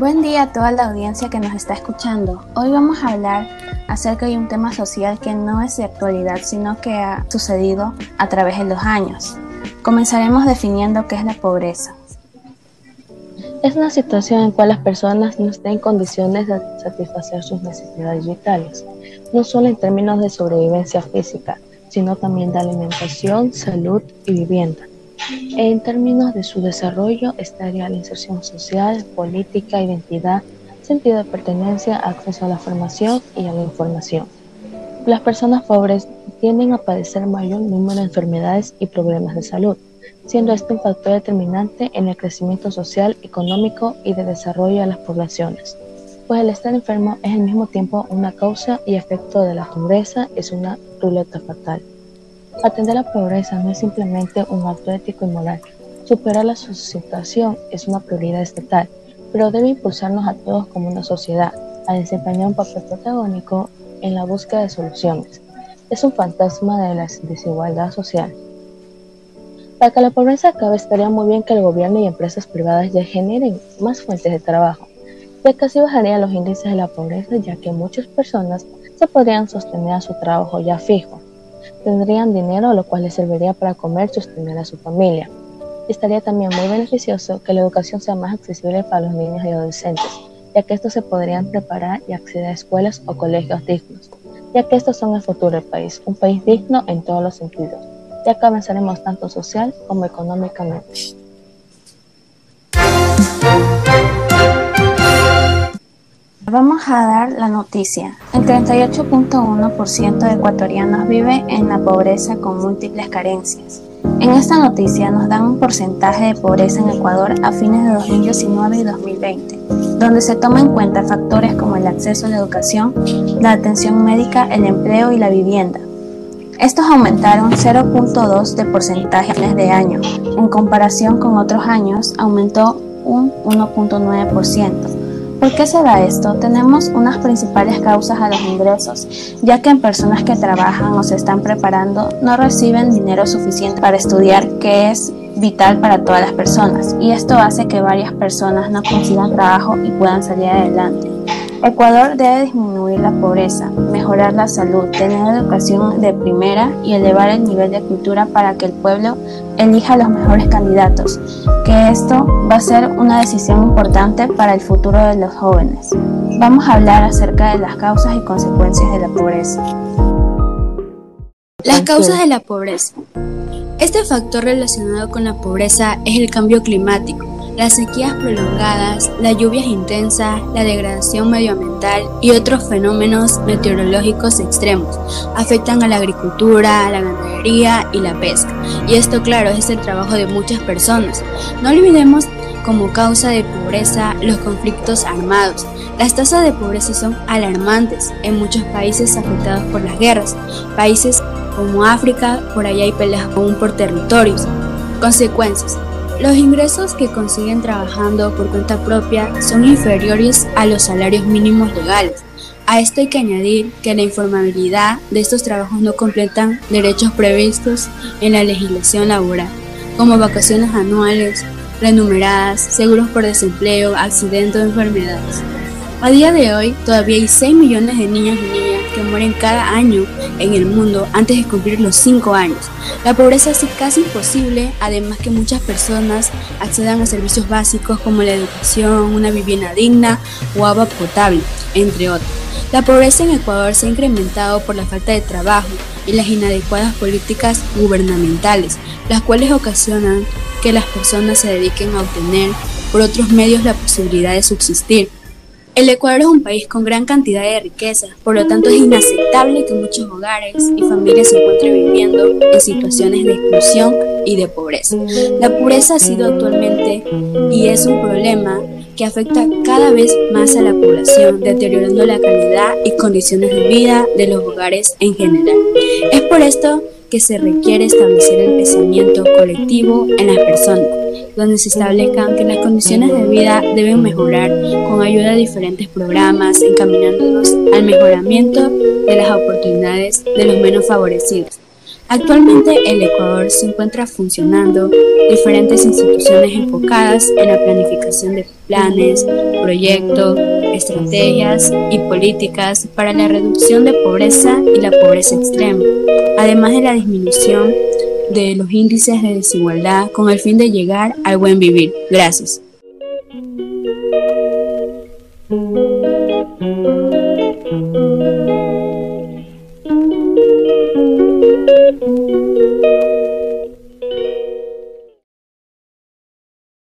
Buen día a toda la audiencia que nos está escuchando. Hoy vamos a hablar acerca de un tema social que no es de actualidad, sino que ha sucedido a través de los años. Comenzaremos definiendo qué es la pobreza. Es una situación en la cual las personas no están en condiciones de satisfacer sus necesidades vitales, no solo en términos de sobrevivencia física, sino también de alimentación, salud y vivienda. En términos de su desarrollo estaría la inserción social, política, identidad, sentido de pertenencia, acceso a la formación y a la información. Las personas pobres tienden a padecer mayor número de enfermedades y problemas de salud, siendo este un factor determinante en el crecimiento social, económico y de desarrollo de las poblaciones. Pues el estar enfermo es al mismo tiempo una causa y efecto de la pobreza, es una ruleta fatal. Atender la pobreza no es simplemente un acto ético y moral. Superar la situación es una prioridad estatal, pero debe impulsarnos a todos como una sociedad a desempeñar un papel protagónico en la búsqueda de soluciones. Es un fantasma de la desigualdad social. Para que la pobreza acabe, estaría muy bien que el gobierno y empresas privadas ya generen más fuentes de trabajo, ya que así bajarían los índices de la pobreza, ya que muchas personas se podrían sostener a su trabajo ya fijo tendrían dinero, lo cual les serviría para comer y sostener a su familia. Estaría también muy beneficioso que la educación sea más accesible para los niños y adolescentes, ya que estos se podrían preparar y acceder a escuelas o colegios dignos, ya que estos son el futuro del país, un país digno en todos los sentidos, ya que avanzaremos tanto social como económicamente. Vamos a dar la noticia. El 38.1% de ecuatorianos vive en la pobreza con múltiples carencias. En esta noticia nos dan un porcentaje de pobreza en Ecuador a fines de 2019 y 2020, donde se toma en cuenta factores como el acceso a la educación, la atención médica, el empleo y la vivienda. Estos aumentaron 0.2 de porcentaje de año. En comparación con otros años, aumentó un 1.9%. ¿Por qué se da esto? Tenemos unas principales causas a los ingresos, ya que en personas que trabajan o se están preparando no reciben dinero suficiente para estudiar, que es vital para todas las personas, y esto hace que varias personas no consigan trabajo y puedan salir adelante. Ecuador debe disminuir la pobreza, mejorar la salud, tener educación de primera y elevar el nivel de cultura para que el pueblo elija los mejores candidatos, que esto va a ser una decisión importante para el futuro de los jóvenes. Vamos a hablar acerca de las causas y consecuencias de la pobreza. Las causas de la pobreza. Este factor relacionado con la pobreza es el cambio climático las sequías prolongadas, las lluvias intensas, la degradación medioambiental y otros fenómenos meteorológicos extremos afectan a la agricultura, la ganadería y la pesca. Y esto, claro, es el trabajo de muchas personas. No olvidemos como causa de pobreza los conflictos armados. Las tasas de pobreza son alarmantes en muchos países afectados por las guerras. Países como África, por allá hay peleas aún por territorios. Consecuencias. Los ingresos que consiguen trabajando por cuenta propia son inferiores a los salarios mínimos legales. A esto hay que añadir que la informabilidad de estos trabajos no completan derechos previstos en la legislación laboral, como vacaciones anuales, renumeradas, seguros por desempleo, accidentes o enfermedades. A día de hoy, todavía hay 6 millones de niños y niñas que mueren cada año en el mundo antes de cumplir los 5 años. La pobreza es casi imposible, además que muchas personas accedan a servicios básicos como la educación, una vivienda digna o agua potable, entre otros. La pobreza en Ecuador se ha incrementado por la falta de trabajo y las inadecuadas políticas gubernamentales, las cuales ocasionan que las personas se dediquen a obtener por otros medios la posibilidad de subsistir. El Ecuador es un país con gran cantidad de riqueza, por lo tanto es inaceptable que muchos hogares y familias se encuentren viviendo en situaciones de exclusión y de pobreza. La pobreza ha sido actualmente y es un problema que afecta cada vez más a la población, deteriorando la calidad y condiciones de vida de los hogares en general. Es por esto que se requiere establecer el pensamiento colectivo en las personas donde se establezcan que las condiciones de vida deben mejorar con ayuda de diferentes programas, encaminándonos al mejoramiento de las oportunidades de los menos favorecidos. Actualmente el Ecuador se encuentra funcionando diferentes instituciones enfocadas en la planificación de planes, proyectos, estrategias y políticas para la reducción de pobreza y la pobreza extrema, además de la disminución de los índices de desigualdad con el fin de llegar al buen vivir. Gracias.